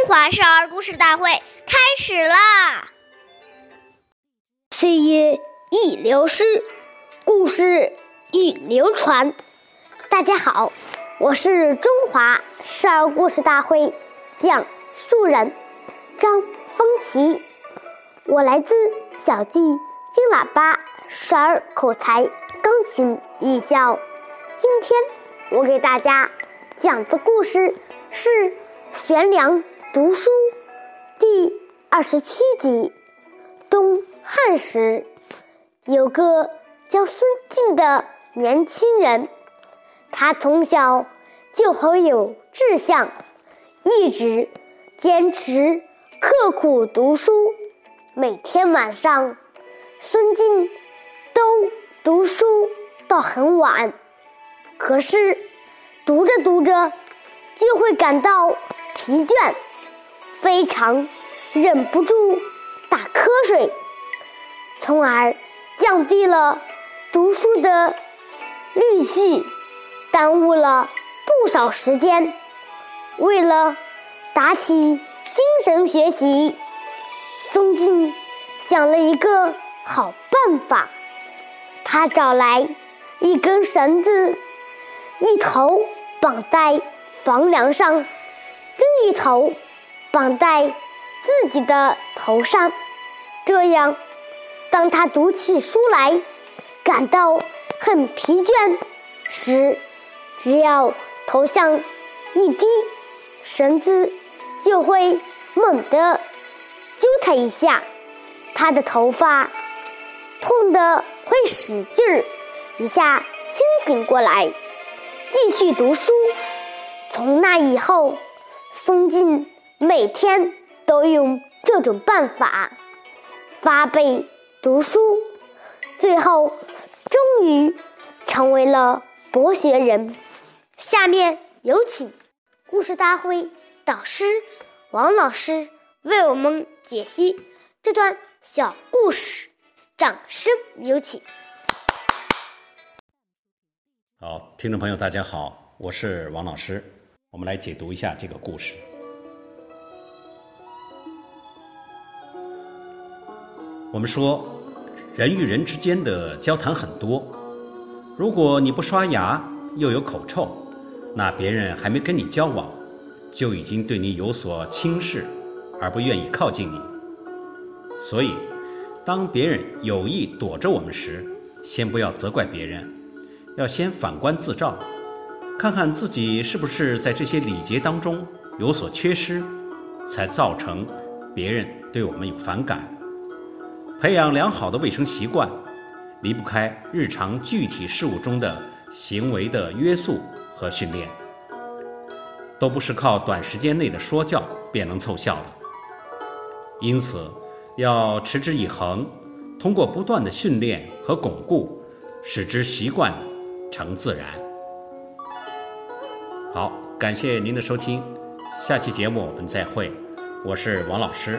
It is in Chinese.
中华少儿故事大会开始啦！岁月易流失，故事易流传。大家好，我是中华少儿故事大会讲述人张风奇，我来自小季金喇叭少儿口才钢琴艺校。今天我给大家讲的故事是悬梁。读书第二十七集。东汉时，有个叫孙敬的年轻人，他从小就很有志向，一直坚持刻苦读书。每天晚上，孙敬都读书到很晚，可是读着读着就会感到疲倦。非常忍不住打瞌睡，从而降低了读书的率序，耽误了不少时间。为了打起精神学习，松敬想了一个好办法。他找来一根绳子，一头绑在房梁上，另一头。绑在自己的头上，这样，当他读起书来，感到很疲倦时，只要头向一低，绳子就会猛地揪他一下，他的头发痛得会使劲儿一下清醒过来，继续读书。从那以后，松劲。每天都用这种办法发背读书，最后终于成为了博学人。下面有请故事大会导师王老师为我们解析这段小故事，掌声有请。好，听众朋友，大家好，我是王老师，我们来解读一下这个故事。我们说，人与人之间的交谈很多。如果你不刷牙，又有口臭，那别人还没跟你交往，就已经对你有所轻视，而不愿意靠近你。所以，当别人有意躲着我们时，先不要责怪别人，要先反观自照，看看自己是不是在这些礼节当中有所缺失，才造成别人对我们有反感。培养良好的卫生习惯，离不开日常具体事务中的行为的约束和训练，都不是靠短时间内的说教便能凑效的。因此，要持之以恒，通过不断的训练和巩固，使之习惯成自然。好，感谢您的收听，下期节目我们再会，我是王老师。